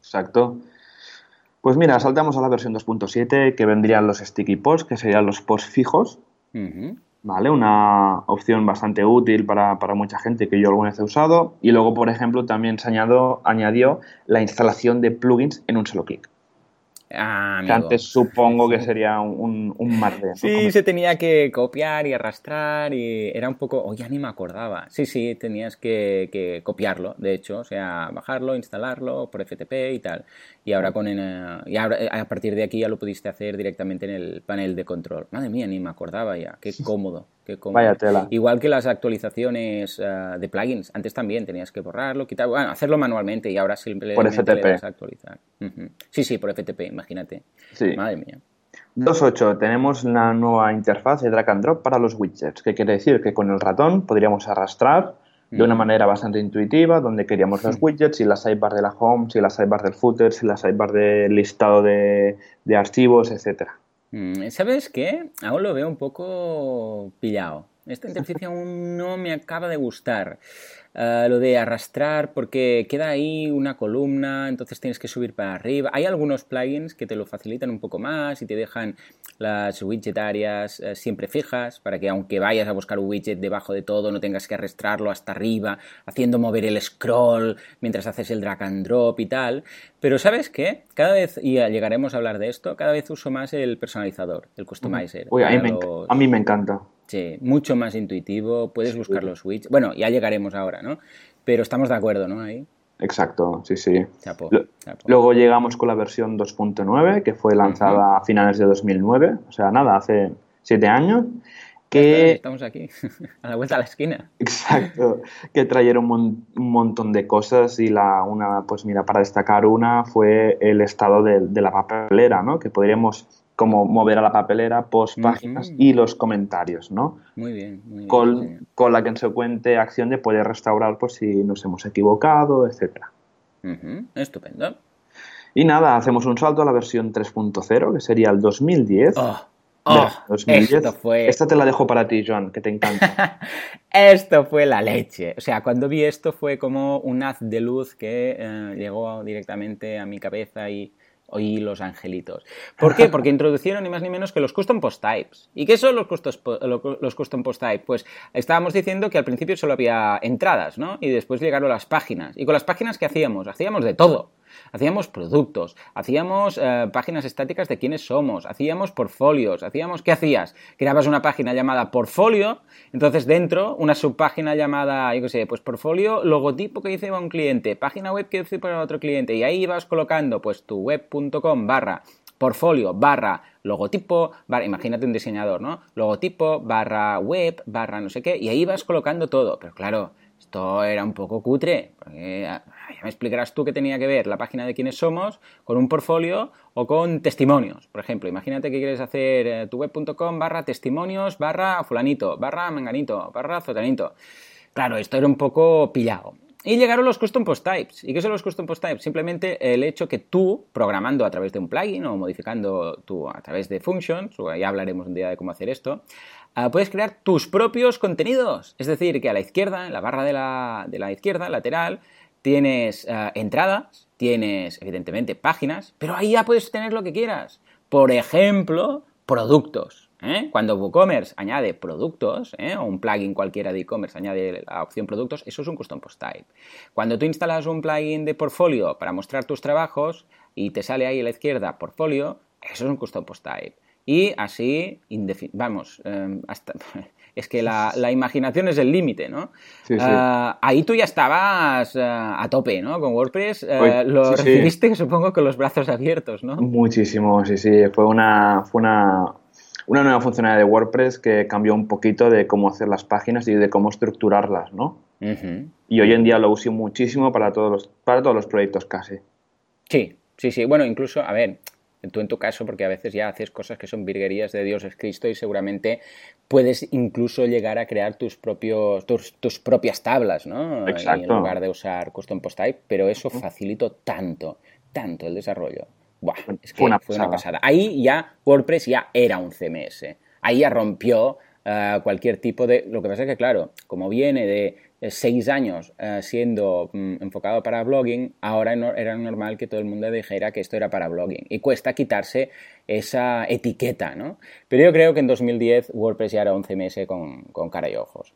Exacto. Pues mira, saltamos a la versión 2.7, que vendrían los sticky posts, que serían los posts fijos. ¿Vale? Una opción bastante útil para, para, mucha gente que yo alguna vez he usado. Y luego, por ejemplo, también se añadió, añadió la instalación de plugins en un solo clic. Ah, antes supongo que sería un, un marrón. Sí, se tenía que copiar y arrastrar y era un poco... Oh, ya ni me acordaba. Sí, sí, tenías que, que copiarlo, de hecho, o sea, bajarlo, instalarlo por FTP y tal. Y ahora con eh, y ahora, eh, a partir de aquí ya lo pudiste hacer directamente en el panel de control. Madre mía, ni me acordaba ya. Qué cómodo. Vaya tela. Igual que las actualizaciones eh, de plugins. Antes también tenías que borrarlo, quitar, bueno, hacerlo manualmente y ahora simplemente por FTP. le actualizar. Sí, sí, por FTP, imagínate. Sí. Madre mía. 2.8. Tenemos la nueva interfaz de drag and drop para los widgets, que quiere decir que con el ratón podríamos arrastrar de una manera bastante intuitiva, donde queríamos los widgets y las sidebars de la home, si las sidebars del footer, si las sidebars del listado de, archivos, etcétera. Mm, ¿Sabes qué? Aún lo veo un poco pillado. Esta interfaz aún no me acaba de gustar. eh, lo de arrastrar, porque queda ahí una columna, entonces tienes que subir para arriba. Hay algunos plugins que te lo facilitan un poco más y te dejan las widget áreas eh, siempre fijas, para que aunque vayas a buscar un widget debajo de todo, no tengas que arrastrarlo hasta arriba, haciendo mover el scroll mientras haces el drag and drop y tal. Pero ¿sabes qué? Cada vez, y llegaremos a hablar de esto, cada vez uso más el personalizador, el customizer. Uy, a, mí me, encanta. Sí, mucho más intuitivo, puedes buscar los widgets. Bueno, ya llegaremos ahora, ¿no? Pero estamos de acuerdo, ¿no? Ahí. Exacto, sí, sí. Luego llegamos con la versión 2.9, que fue lanzada a finales de 2009, o sea, nada, hace siete años. Que... Estamos aquí, a la vuelta a la esquina. Exacto, que trajeron un, montón de cosas y la una, pues mira, para destacar una fue el estado de, de la papelera, ¿no? Que podríamos como mover a la papelera, post páginas y los comentarios, ¿no? Muy bien, muy bien. Con, con, la consecuente acción de poder restaurar por si nos hemos equivocado, etcétera. Estupendo. Y nada, hacemos un salto a la versión 3.0, que sería el 2010. Oh, oh, Esto fue... Esta te la dejo para ti, Joan, que te encanta. esto fue la leche. O sea, cuando vi esto fue como un haz de luz que eh, llegó directamente a mi cabeza y y los angelitos. ¿Por qué? Porque introducieron ni más ni menos que los custom post types. ¿Y qué son los, los custom post types? Pues estábamos diciendo que al principio solo había entradas, ¿no? Y después llegaron las páginas. ¿Y con las páginas qué hacíamos? Hacíamos de todo. Hacíamos productos, hacíamos eh, páginas estáticas de quiénes somos, hacíamos portfolios, hacíamos... ¿Qué hacías? Creabas una página llamada portfolio, entonces dentro una subpágina llamada, yo qué sé, pues portfolio, logotipo que dice para un cliente, página web que dice para otro cliente, y ahí ibas colocando pues tu web.com barra portfolio barra logotipo, barra, imagínate un diseñador, ¿no? Logotipo barra web barra no sé qué, y ahí vas colocando todo, pero claro, esto era un poco cutre, porque ah, ya me explicarás tú qué tenía que ver la página de quiénes somos con un portfolio o con testimonios. Por ejemplo, imagínate que quieres hacer eh, tu web.com barra testimonios barra fulanito, barra menganito, barra zotanito. Claro, esto era un poco pillado. Y llegaron los custom post types. ¿Y qué son los custom post types? Simplemente el hecho que tú, programando a través de un plugin o modificando tú a través de functions, ya hablaremos un día de cómo hacer esto, puedes crear tus propios contenidos. Es decir, que a la izquierda, en la barra de la, de la izquierda, lateral, tienes ah, entradas, tienes evidentemente páginas, pero ahí ya puedes tener lo que quieras. Por ejemplo, productos. ¿eh? Cuando WooCommerce añade productos, ¿eh? o un plugin cualquiera de e-commerce añade la opción productos, eso es un custom post type. Cuando tú instalas un plugin de portfolio para mostrar tus trabajos y te sale ahí a la izquierda portfolio, eso es un custom post type. Y así, vamos, em, hasta, es que la, imaginación es el límite, ¿no? Ah, ahí tú ya estabas ah, a tope, ¿no? Con WordPress eh, lo recibiste, supongo, con los brazos abiertos, ¿no? Muchísimo, sí, sí. Fue una, fue una, una nueva funcionalidad de WordPress que cambió un poquito de cómo hacer las páginas y de cómo estructurarlas, ¿no? Y hoy en día lo uso muchísimo para todos los, para todos los proyectos casi. Sí, sí, sí. Bueno, incluso, a ver, tú en tu caso, porque a veces ya haces cosas que son virguerías de Dios es Cristo y seguramente puedes incluso llegar a crear tus propios tus, propias tablas, ¿no? Exacto. En lugar de usar custom post type, pero eso facilitó tanto, tanto el desarrollo. Buah, es que fue una pasada. Ahí ya WordPress ya era un CMS. Ahí ya rompió eh, cualquier tipo de... Lo que pasa es que, claro, como viene de seis años eh, siendo mm, enfocado para blogging, ahora era normal que todo el mundo dijera que esto era para blogging. Y cuesta quitarse esa etiqueta, ¿no? Pero yo creo que en 2010 WordPress ya era un CMS con, con cara y ojos.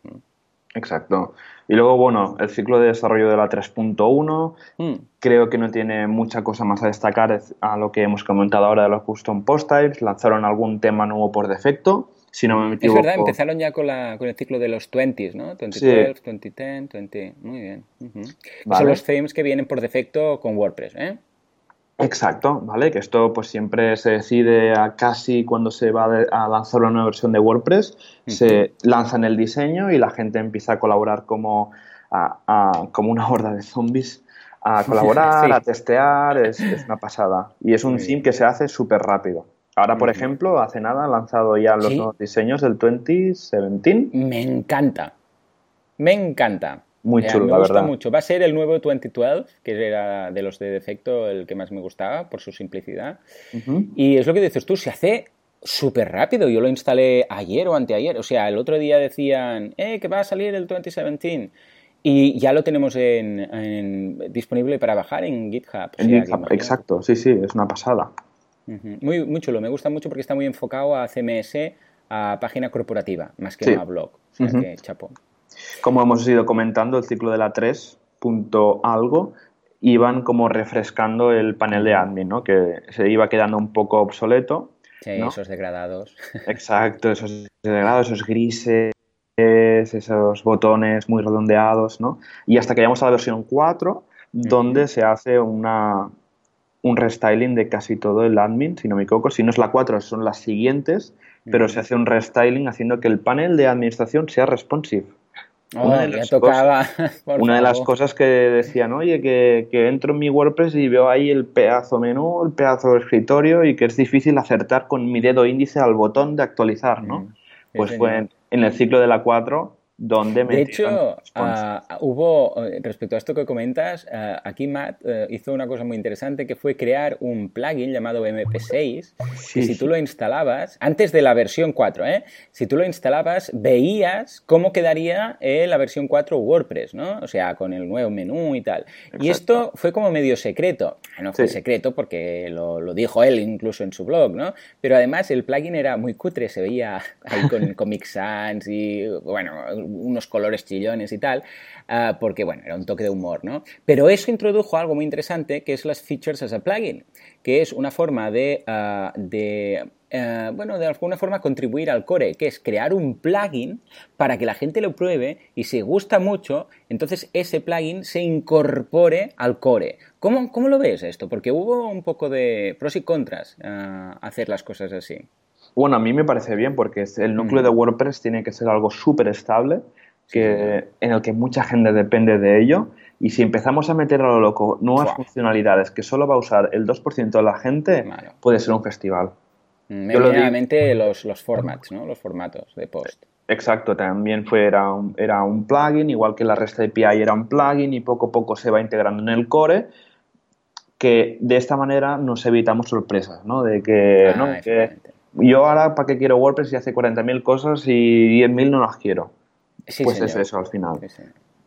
Exacto. Y luego, bueno, el ciclo de desarrollo de la 3.1, mm. creo que no tiene mucha cosa más a destacar a lo que hemos comentado ahora de los custom post types. Lanzaron algún tema nuevo por defecto, es verdad, empezaron ya con, la, con el ciclo de los 20s, ¿no? 2012, 2010, 20... Muy bien. Son los themes que vienen por defecto con WordPress, ¿eh? Exacto, ¿vale? Que esto pues siempre se decide a casi cuando se va a lanzar una nueva versión de WordPress, se lanza en el diseño y la gente empieza a colaborar como, como una horda de zombies a colaborar, a testear, es, una pasada. Y es un theme que se hace súper rápido. Ahora, por ejemplo, hace nada han lanzado ya los nuevos diseños del 2017. Me encanta. Me encanta. Muy chulo, me gusta mucho. Va a ser el nuevo 2012, que era de los de defecto el que más me gustaba por su simplicidad. Y es lo que dices tú, se hace súper rápido. Yo lo instalé ayer o anteayer. O sea, el otro día decían, eh, que va a salir el 2017. Y ya lo tenemos en, disponible para bajar en GitHub. En GitHub, exacto, sí, sí, es una pasada. Muy, muy chulo, me gusta mucho porque está muy enfocado a CMS, a página corporativa, más que a blog. O sea que, chapo. Como hemos ido comentando, el ciclo de la 3 punto algo iban como refrescando el panel de admin, ¿no? Que se iba quedando un poco obsoleto. Sí, esos degradados. Exacto, esos degradados, esos grises, esos botones muy redondeados, ¿no? Y hasta que llegamos a la versión 4, donde se hace una, un restyling de casi todo el admin, si no me equivoco. Si no es la 4, son las siguientes, pero se hace un restyling haciendo que el panel de administración sea responsive. Oh, una, de las cosas, una de las cosas que decían, oye, que, que, entro en mi WordPress y veo ahí el pedazo menú, el pedazo de escritorio y que es difícil acertar con mi dedo índice al botón de actualizar, ¿no? Mm, pues fue en, en, el ciclo de la 4 donde De hecho, ah, hubo, eh, respecto a esto que comentas, ah, aquí Matt eh, hizo una cosa muy interesante que fue crear un plugin llamado MP6, que si tú lo instalabas, antes de la versión 4, ¿eh? si tú lo instalabas, veías cómo quedaría la versión 4 WordPress, ¿no? O sea, con el nuevo menú y tal. Y esto fue como medio secreto. Ah, no fue secreto porque lo, lo, dijo él incluso en su blog, ¿no? Pero además el plugin era muy cutre, se veía ahí con Comic Sans y, bueno unos colores chillones y tal, ah, porque bueno, era un toque de humor, ¿no? Pero eso introdujo algo muy interesante que es las features as a plugin, que es una forma de, ah, de ah, bueno, de alguna forma contribuir al core, que es crear un plugin para que la gente lo pruebe y si gusta mucho, entonces ese plugin se incorpore al core. ¿Cómo, cómo lo ves esto? Porque hubo un poco de pros y contras hacer las cosas así. Bueno, a mí me parece bien porque el núcleo de WordPress tiene que ser algo súper estable, que, en el que mucha gente depende de ello. Y si empezamos a meter a lo loco nuevas funcionalidades que solo va a usar el 2% de la gente, puede ser un festival. Mm, los, los formats, ¿no? Los formatos de post. Exacto, también fue, era, un, era un plugin, igual que la REST API era un plugin y poco a poco se va integrando en el core que de esta manera nos evitamos sorpresas, ¿no? De que, ¿no? Ah, que yo ahora, ¿para qué quiero WordPress si hace 40.000 cosas y 10.000 no las quiero? pues es eso al final.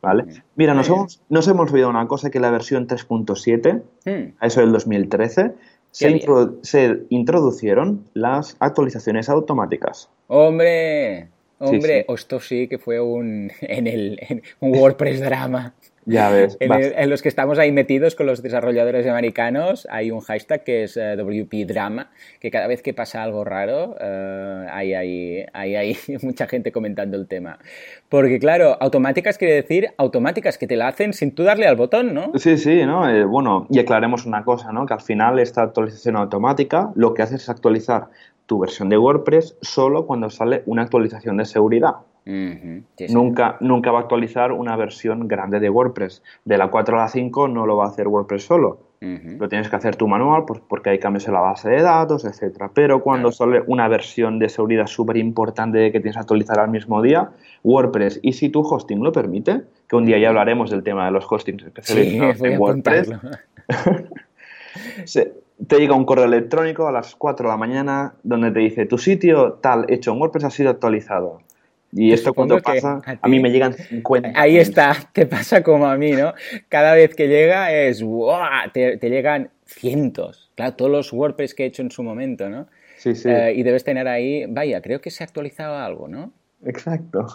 ¿Vale? Mira, nos hemos, nos hemos olvidado una cosa, que la versión 3.7, hmm. a eso del 2013, se, se, introducieron las actualizaciones automáticas. ¡Hombre! Hombre, esto sí que fue un, en el, un WordPress drama. Ya ves. En, los que estamos ahí metidos con los desarrolladores americanos, hay un hashtag que es eh, WP Drama, que cada vez que pasa algo raro, uh, hay, hay, hay, mucha gente comentando el tema. Porque, claro, automáticas quiere decir automáticas que te la hacen sin tú darle al botón, ¿no? Sí, sí, ¿no? Eh, bueno, y aclaremos una cosa, ¿no? Que al final esta actualización automática lo que hace es actualizar tu versión de WordPress solo cuando sale una actualización de seguridad. Nunca, nunca va a actualizar una versión grande de WordPress. De la 4 a la 5 no lo va a hacer WordPress solo. Lo tienes que hacer tu manual pues, porque hay cambios en la base de datos, etc. Pero cuando sale una versión de seguridad súper importante que tienes que actualizar al mismo día, WordPress, y si tu hosting lo permite, que un día ya hablaremos del tema de los hostings especializados en WordPress, te llega un correo electrónico a las 4 de la mañana donde te dice tu sitio tal hecho en WordPress ha sido actualizado. Y esto cuando pasa, a, mí me llegan 50. Ahí está, te pasa como a mí, ¿no? Cada vez que llega es, Te, llegan cientos. Claro, todos los WordPress que he hecho en su momento, ¿no? Sí, sí. Eh, y debes tener ahí, vaya, creo que se ha actualizado algo, ¿no? Exacto.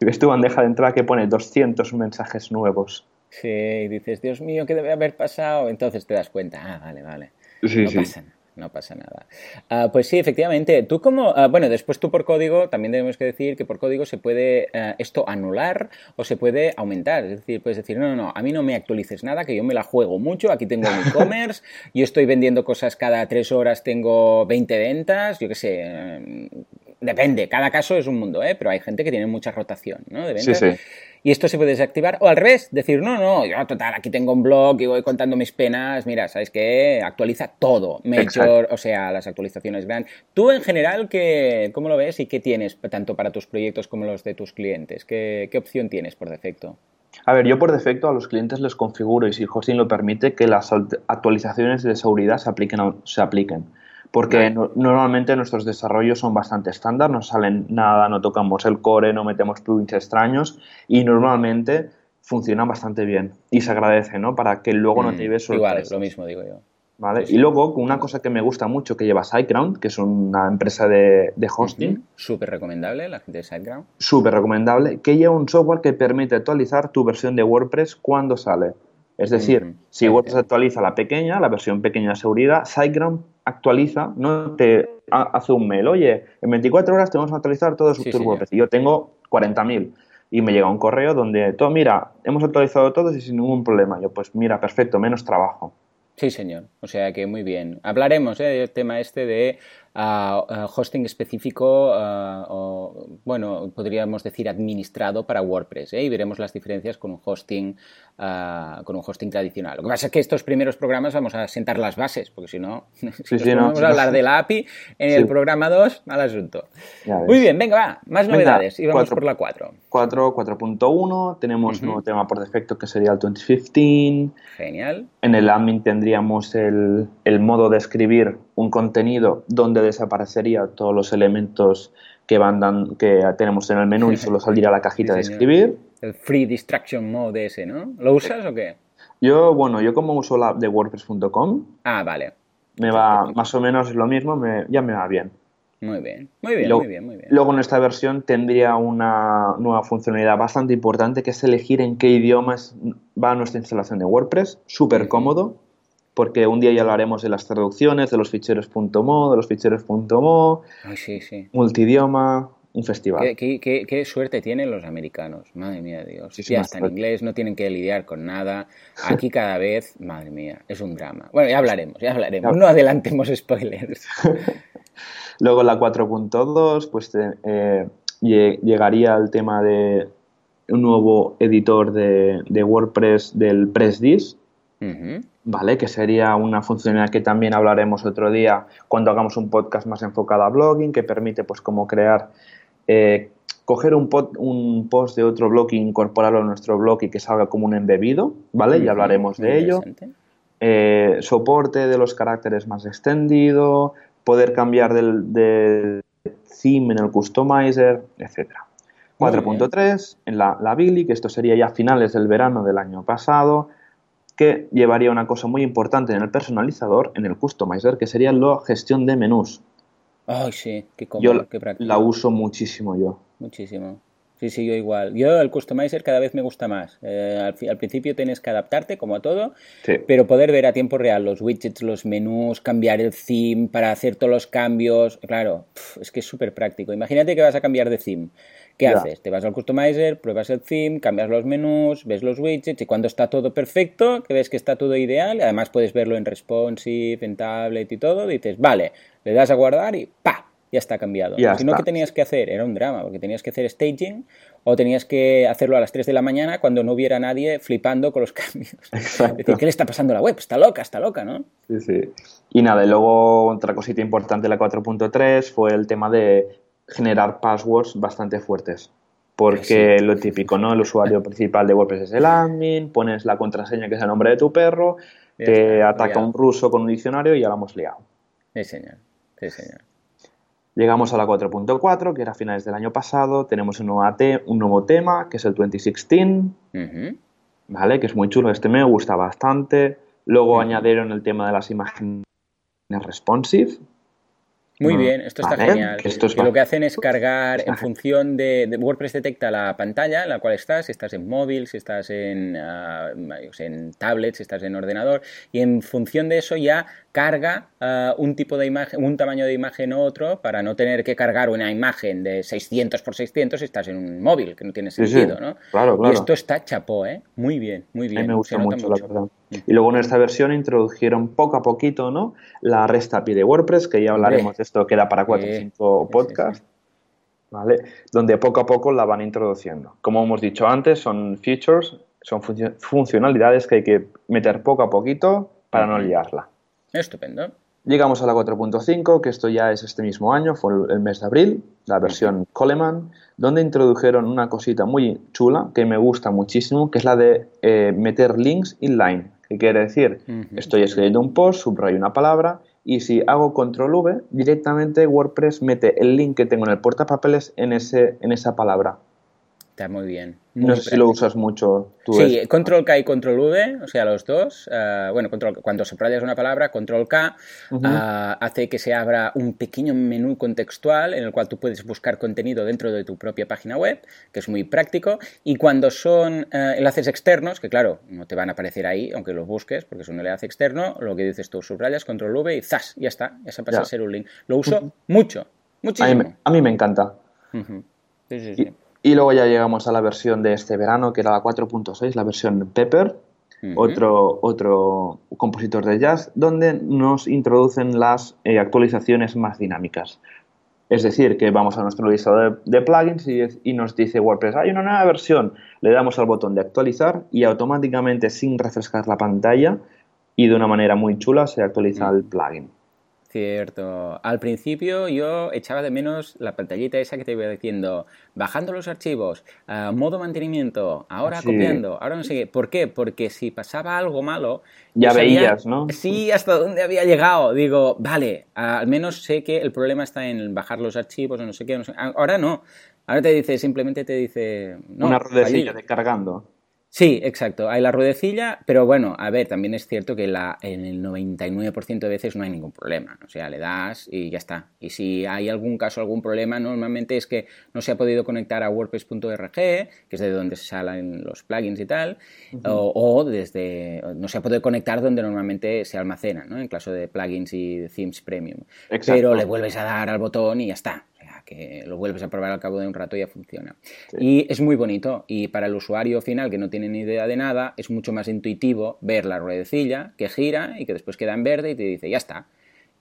y ves tu bandeja de entrada que pone 200 mensajes nuevos. Sí, y dices, Dios mío, ¿qué debe haber pasado? Entonces te das cuenta, ah, vale, vale. Sí, no pasa no pasa nada. Ah, pues sí, efectivamente. Tú como, ah, bueno, después tú por código, también tenemos que decir que por código se puede ah, esto anular o se puede aumentar. Es decir, puedes decir, no, no, no, a mí no me actualices nada, que yo me la juego mucho, aquí tengo mi e-commerce, yo estoy vendiendo cosas cada tres horas, tengo 20 ventas, yo qué sé. Depende, cada caso es un mundo, ¿eh? pero hay gente que tiene mucha rotación ¿no? de ventas. Sí, sí y esto se puede desactivar. O al revés, decir, no, no, yo total, aquí tengo un blog y voy contando mis penas. Mira, ¿sabes qué? Actualiza todo. Major, o sea, las actualizaciones grandes. Tú en general, ¿qué, ¿cómo lo ves y qué tienes tanto para tus proyectos como los de tus clientes? ¿Qué, qué opción tienes por defecto? A ver, yo por defecto a los clientes les configuro y si hosting lo permite que las actualizaciones de seguridad se apliquen. Se apliquen Porque normalmente nuestros desarrollos son bastante estándar, no salen nada, no tocamos el core, no metemos plugins extraños y normalmente funcionan bastante bien y se agradece, ¿no? Para que luego no te mm, lleves Igual, lo mismo digo yo. ¿Vale? Y luego, una cosa que me gusta mucho que lleva SiteGround, que es una empresa de, hosting. Súper recomendable, la gente de SiteGround. Súper recomendable, que lleva un software que permite actualizar tu versión de WordPress cuando sale. Es decir, si WordPress actualiza la pequeña, la versión pequeña de seguridad, SiteGround actualiza, no te hace un mail, oye, en 24 horas tenemos que actualizar todos tus WordPress. Y yo tengo 40.000 y me llega un correo donde, todo, mira, hemos actualizado todos y sin ningún problema. Yo, pues mira, perfecto, menos trabajo. Sí, señor. O sea que muy bien. Hablaremos ¿eh? del tema este de hosting específico, o, bueno, podríamos decir administrado para WordPress, ¿eh? y veremos las diferencias con un hosting con un hosting tradicional. Lo que pasa es que estos primeros programas vamos a sentar las bases, porque si no, vamos a hablar de la API en el programa 2, mal asunto. Muy bien, venga, va, más novedades, y vamos por la 4. 4, 4.1, tenemos un nuevo tema por defecto que sería el 2015. Genial. En el admin tendríamos el, el modo de escribir un contenido donde desaparecería todos los elementos que, van que tenemos en el menú y solo saldría la cajita de escribir. El Free Distraction Mode ese, ¿no? ¿Lo usas o qué? Yo, bueno, yo como uso la de WordPress.com. Ah, vale. Me va más o menos lo mismo, ya me va bien. Muy bien, muy bien, muy bien, muy bien. Luego en esta versión tendría una nueva funcionalidad bastante importante que es elegir en qué idiomas va nuestra instalación de WordPress. Súper cómodo porque un día ya hablaremos de las traducciones, de los ficheros .mo, de los ficheros .mo, sí, sí. multidioma, un festival. ¿Qué, suerte tienen los americanos, madre mía, Dios. ya está en inglés, no tienen que lidiar con nada. Aquí cada vez, madre mía, es un drama. Bueno, ya hablaremos, ya hablaremos. No adelantemos spoilers. Luego la 4.2, pues eh, llegaría al tema de un nuevo editor de, WordPress del ¿vale? Que sería una funcionalidad que también hablaremos otro día cuando hagamos un podcast más enfocado a blogging, que permite pues como crear, eh, coger un, un post de otro blog e incorporarlo a nuestro blog y que salga como un embebido, ¿vale? Y hablaremos de ello. Eh, soporte de los caracteres más extendido, poder cambiar del, del theme en el customizer, etcétera. 4.3 en la, la Billy, que esto sería ya finales del verano del año pasado, que llevaría una cosa muy importante en el personalizador, en el customizer, que sería la gestión de menús. Ay, sí, qué cómodo, qué práctico. La uso muchísimo yo. Muchísimo. Sí, sí, yo igual. Yo el customizer cada vez me gusta más. Eh, al, principio tienes que adaptarte, como a todo, pero poder ver a tiempo real los widgets, los menús, cambiar el theme para hacer todos los cambios. Claro, es que es súper práctico. Imagínate que vas a cambiar de theme. ¿Qué haces? Te vas al customizer, pruebas el theme, cambias los menús, ves los widgets y cuando está todo perfecto, que ves que está todo ideal, además puedes verlo en responsive, en tablet y todo, dices, vale, le das a guardar y ¡pa! Ya está cambiado. si no, ¿qué tenías que hacer? Era un drama, porque tenías que hacer staging o tenías que hacerlo a las 3 de la mañana cuando no hubiera nadie flipando con los cambios. Decir, ¿qué le está pasando a la web? Está loca, está loca, ¿no? Sí, sí. Y nada, y luego otra cosita importante de la 4.3 fue el tema de generar passwords bastante fuertes. Porque lo típico, ¿no? El usuario principal de WordPress es el admin, pones la contraseña que es el nombre de tu perro, te ataca un ruso con un diccionario y ya lo hemos liado. Sí, señor. Sí, señor. Llegamos a la 4.4, que era a finales del año pasado. Tenemos un nuevo, un nuevo tema, que es el 2016. ¿Vale? Que es muy chulo. Este me gusta bastante. Luego añadieron el tema de las imágenes responsive, muy bien, esto está genial. lo que hacen es cargar en función de, WordPress detecta la pantalla en la cual estás, si estás en móvil, si estás en, uh, en tablet, si estás en ordenador, y en función de eso ya carga ah, un tipo de imagen, un tamaño de imagen u otro para no tener que cargar una imagen de 600 por 600 si estás en un móvil, que no tiene sentido, ¿no? Claro, claro. Y esto está chapó, ¿eh? Muy bien, muy bien. A mí me gusta mucho, la verdad. Y luego en esta versión introdujeron poco a poquito, ¿no? La REST API de WordPress, que ya hablaremos de esto, queda para 4 o 5 podcasts. ¿Vale? Donde poco a poco la van introduciendo. Como hemos dicho antes, son features, son funcionalidades que hay que meter poco a poquito para no liarla. Estupendo. Llegamos a la 4.5, que esto ya es este mismo año, fue el mes de abril, la versión Coleman, donde introdujeron una cosita muy chula que me gusta muchísimo, que es la de eh, meter links inline. ¿Qué quiere decir? Estoy escribiendo un post, subrayo una palabra y si hago control V, directamente WordPress mete el link que tengo en el portapapeles en, ese, en esa palabra. Está muy bien. no sé si lo usas mucho tú. Sí, control K y control V, o sea, los dos. Eh, bueno, control, cuando subrayas una palabra, control K eh, hace que se abra un pequeño menú contextual en el cual tú puedes buscar contenido dentro de tu propia página web, que es muy práctico. Y cuando son eh, enlaces externos, que claro, no te van a aparecer ahí, aunque los busques, porque es un enlace externo, lo que dices tú, subrayas, control V y ¡zas! Ya está, ya se pasa a ser un link. Lo uso mucho, muchísimo. A mí, me encanta. Sí, sí, sí. Y luego ya llegamos a la versión de este verano, que era la 4.6, la versión Pepper, otro, otro compositor de jazz, donde nos introducen las eh, actualizaciones más dinámicas. Es decir, que vamos a nuestro listado de, plugins y, y, nos dice WordPress, hay una nueva versión. Le damos al botón de actualizar y automáticamente, sin refrescar la pantalla y de una manera muy chula, se actualiza el plugin. Cierto. Al principio yo echaba de menos la pantallita esa que te iba diciendo, bajando los archivos, modo mantenimiento, ahora copiando, ahora no sé qué. ¿Por qué? Porque si pasaba algo malo... Ya veías, ¿no? Sí, hasta dónde había llegado. Digo, vale, al menos sé que el problema está en bajar los archivos o no sé qué. No sé. Ahora no. Ahora te dice, simplemente te dice... Una ruedecilla de cargando. Sí, exacto. Hay la ruedecilla, pero bueno, a ver, también es cierto que la, en el 99% de veces no hay ningún problema. O sea, le das y ya está. Y si hay algún caso, algún problema, normalmente es que no se ha podido conectar a WordPress.org, que es de donde se salen los plugins y tal, o, desde. no se ha podido conectar donde normalmente se almacena, ¿no? En caso de plugins y themes premium. Pero le vuelves a dar al botón y ya está que lo vuelves a probar al cabo de un rato y ya funciona. Y es muy bonito y para el usuario final que no tiene ni idea de nada es mucho más intuitivo ver la ruedecilla que gira y que después queda en verde y te dice ya está.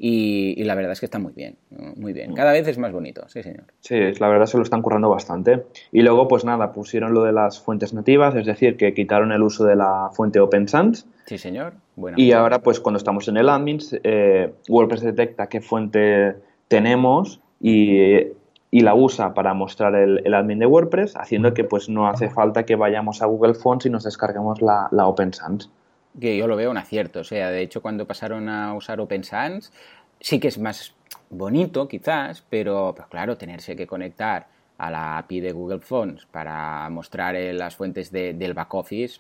Y, la verdad es que está muy bien, muy bien. Cada vez es más bonito, sí señor. Sí, la verdad se lo están currando bastante. Y luego pues nada, pusieron lo de las fuentes nativas, es decir, que quitaron el uso de la fuente Open Sans. Sí señor. y ahora pues cuando estamos en el admins, eh, WordPress detecta qué fuente tenemos y y la usa para mostrar el, admin de WordPress, haciendo que pues no hace falta que vayamos a Google Fonts y nos descarguemos la, la Open Sans. Que yo lo veo un acierto, o sea, de hecho cuando pasaron a usar Open Sans, sí que es más bonito quizás, pero pues claro, tenerse que conectar a la API de Google Fonts para mostrar las fuentes del back office,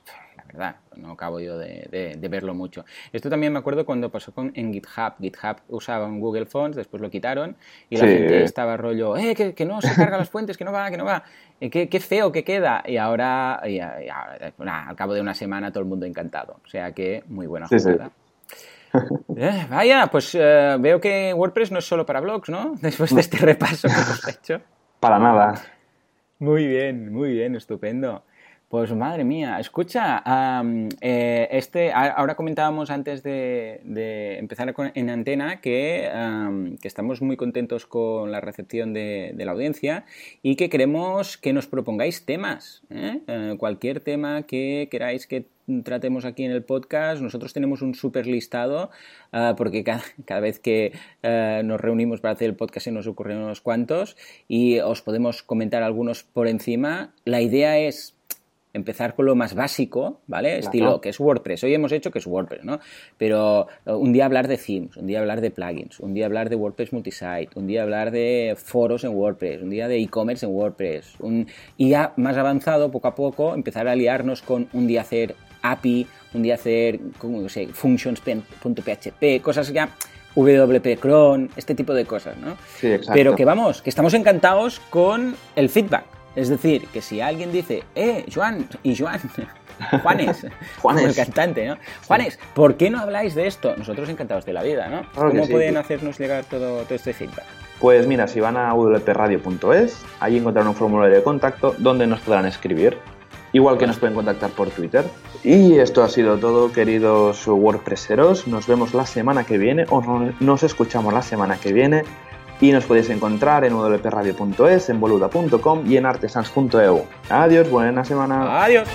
verdad, no acabo yo de, verlo mucho. Esto también me acuerdo cuando pasó con, en GitHub. GitHub usaba un Google Fonts, después lo quitaron y la gente estaba rollo, eh, que, no se carga las fuentes, que no va, que no va, eh, qué, feo que queda. Y ahora, al cabo de una semana, todo el mundo encantado. O sea que muy buena jugada. Eh, vaya, pues eh, veo que WordPress no es solo para blogs, ¿no? Después de este repaso que hemos hecho. Para nada. Muy bien, muy bien, estupendo. Pues madre mía, escucha, eh, este, ahora comentábamos antes de, empezar en antena que, estamos muy contentos con la recepción de, la audiencia y que queremos que nos propongáis temas, ¿eh? Eh, cualquier tema que queráis que tratemos aquí en el podcast. Nosotros tenemos un súper listado ah, porque cada, vez que nos reunimos para hacer el podcast se nos ocurren unos cuantos y os podemos comentar algunos por encima. La idea es empezar con lo más básico, ¿vale? Estilo, que es WordPress. Hoy hemos hecho que es WordPress, ¿no? Pero eh, un día hablar de themes, un día hablar de plugins, un día hablar de WordPress multisite, un día hablar de foros en WordPress, un día de e-commerce en WordPress, un... y ya más avanzado, poco a poco, empezar a liarnos con un día hacer API, un día hacer, ¿cómo sé, functions.php, cosas ya... WP cron, este tipo de cosas, ¿no? Sí, exacto. Pero que vamos, que estamos encantados con el feedback es decir, que si alguien dice, eh, Juan, y Juan, Juanes, Juanes. el cantante, ¿no? Juanes, ¿por qué no habláis de esto? Nosotros encantados de la vida, ¿no? ¿Cómo pueden hacernos llegar todo, todo este feedback? Pues mira, si van a wpradio.es, ahí encontrarán un formulario de contacto donde nos podrán escribir. Igual que nos pueden contactar por Twitter. Y esto ha sido todo, queridos WordPresseros. Nos vemos la semana que viene o nos escuchamos la semana que viene y nos podéis encontrar en wpradio.es, en boluda.com y en artesans.eu. Adiós, buena semana. Adiós.